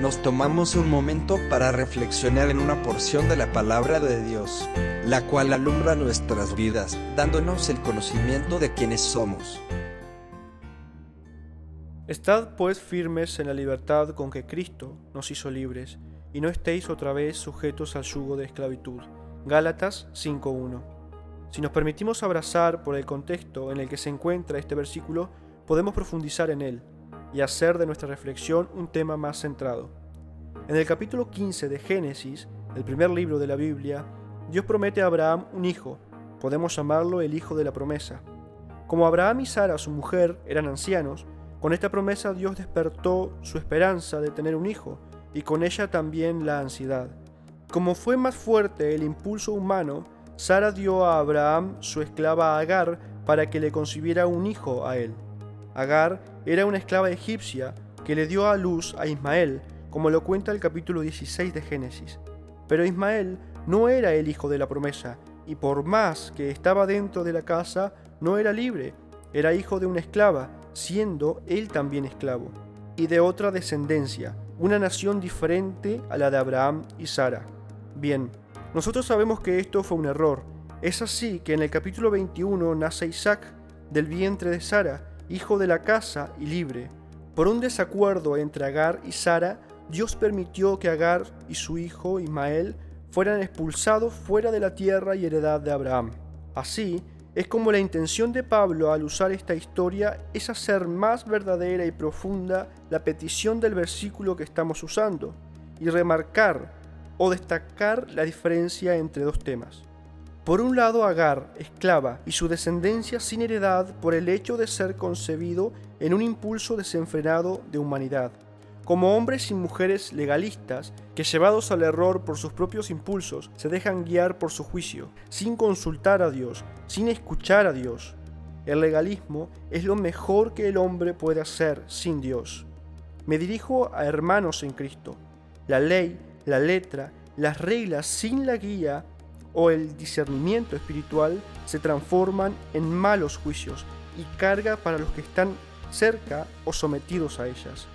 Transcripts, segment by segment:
nos tomamos un momento para reflexionar en una porción de la palabra de Dios, la cual alumbra nuestras vidas, dándonos el conocimiento de quienes somos. Estad pues firmes en la libertad con que Cristo nos hizo libres, y no estéis otra vez sujetos al yugo de esclavitud. Gálatas 5.1. Si nos permitimos abrazar por el contexto en el que se encuentra este versículo, podemos profundizar en él y hacer de nuestra reflexión un tema más centrado. En el capítulo 15 de Génesis, el primer libro de la Biblia, Dios promete a Abraham un hijo, podemos llamarlo el hijo de la promesa. Como Abraham y Sara, su mujer, eran ancianos, con esta promesa Dios despertó su esperanza de tener un hijo, y con ella también la ansiedad. Como fue más fuerte el impulso humano, Sara dio a Abraham su esclava Agar para que le concibiera un hijo a él. Agar era una esclava egipcia que le dio a luz a Ismael, como lo cuenta el capítulo 16 de Génesis. Pero Ismael no era el hijo de la promesa, y por más que estaba dentro de la casa, no era libre, era hijo de una esclava, siendo él también esclavo, y de otra descendencia, una nación diferente a la de Abraham y Sara. Bien, nosotros sabemos que esto fue un error. Es así que en el capítulo 21 nace Isaac del vientre de Sara, hijo de la casa y libre. Por un desacuerdo entre Agar y Sara, Dios permitió que Agar y su hijo Ismael fueran expulsados fuera de la tierra y heredad de Abraham. Así, es como la intención de Pablo al usar esta historia es hacer más verdadera y profunda la petición del versículo que estamos usando y remarcar o destacar la diferencia entre dos temas. Por un lado, Agar, esclava, y su descendencia sin heredad por el hecho de ser concebido en un impulso desenfrenado de humanidad, como hombres y mujeres legalistas que llevados al error por sus propios impulsos se dejan guiar por su juicio, sin consultar a Dios, sin escuchar a Dios. El legalismo es lo mejor que el hombre puede hacer sin Dios. Me dirijo a hermanos en Cristo. La ley, la letra, las reglas sin la guía o el discernimiento espiritual se transforman en malos juicios y carga para los que están cerca o sometidos a ellas.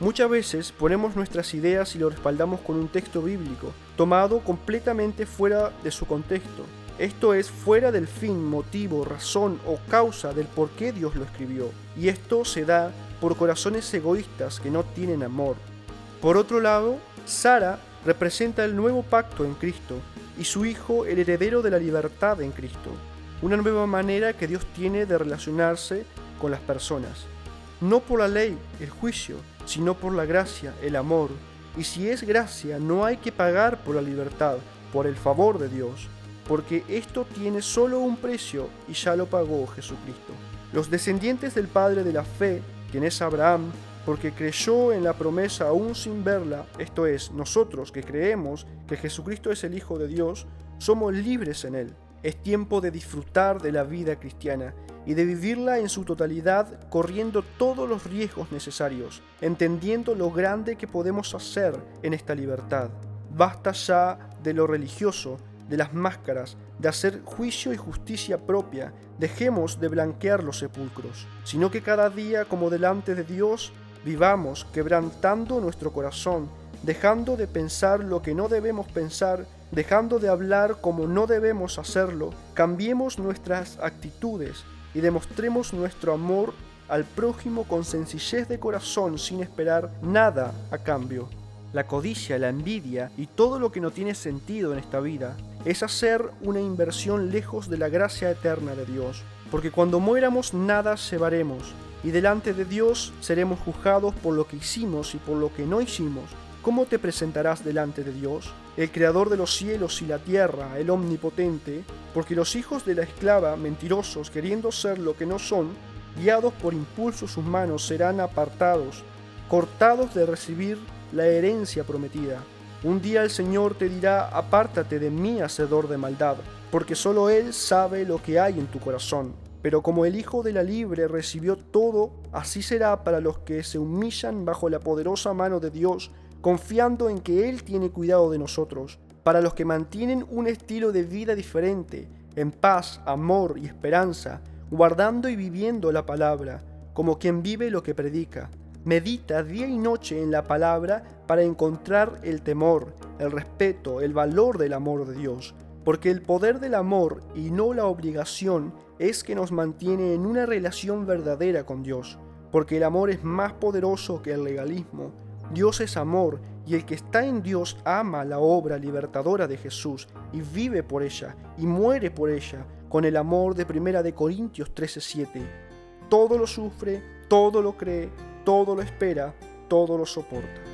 Muchas veces ponemos nuestras ideas y lo respaldamos con un texto bíblico, tomado completamente fuera de su contexto. Esto es fuera del fin, motivo, razón o causa del por qué Dios lo escribió. Y esto se da por corazones egoístas que no tienen amor. Por otro lado, Sara representa el nuevo pacto en Cristo, y su Hijo el heredero de la libertad en Cristo, una nueva manera que Dios tiene de relacionarse con las personas. No por la ley, el juicio, sino por la gracia, el amor. Y si es gracia, no hay que pagar por la libertad, por el favor de Dios, porque esto tiene solo un precio y ya lo pagó Jesucristo. Los descendientes del Padre de la fe, quien es Abraham, porque creyó en la promesa aún sin verla, esto es, nosotros que creemos que Jesucristo es el Hijo de Dios, somos libres en Él. Es tiempo de disfrutar de la vida cristiana y de vivirla en su totalidad corriendo todos los riesgos necesarios, entendiendo lo grande que podemos hacer en esta libertad. Basta ya de lo religioso, de las máscaras, de hacer juicio y justicia propia, dejemos de blanquear los sepulcros, sino que cada día como delante de Dios Vivamos quebrantando nuestro corazón, dejando de pensar lo que no debemos pensar, dejando de hablar como no debemos hacerlo, cambiemos nuestras actitudes y demostremos nuestro amor al prójimo con sencillez de corazón sin esperar nada a cambio. La codicia, la envidia y todo lo que no tiene sentido en esta vida es hacer una inversión lejos de la gracia eterna de Dios, porque cuando muéramos nada llevaremos, y delante de Dios seremos juzgados por lo que hicimos y por lo que no hicimos. ¿Cómo te presentarás delante de Dios, el Creador de los cielos y la tierra, el Omnipotente? Porque los hijos de la esclava, mentirosos, queriendo ser lo que no son, guiados por impulsos humanos, serán apartados, cortados de recibir la herencia prometida. Un día el Señor te dirá, apártate de mí, hacedor de maldad, porque solo Él sabe lo que hay en tu corazón. Pero como el Hijo de la Libre recibió todo, así será para los que se humillan bajo la poderosa mano de Dios, confiando en que Él tiene cuidado de nosotros. Para los que mantienen un estilo de vida diferente, en paz, amor y esperanza, guardando y viviendo la palabra, como quien vive lo que predica. Medita día y noche en la palabra para encontrar el temor, el respeto, el valor del amor de Dios, porque el poder del amor y no la obligación es que nos mantiene en una relación verdadera con Dios, porque el amor es más poderoso que el legalismo. Dios es amor y el que está en Dios ama la obra libertadora de Jesús y vive por ella y muere por ella con el amor de Primera de Corintios 13:7. Todo lo sufre, todo lo cree, todo lo espera, todo lo soporta.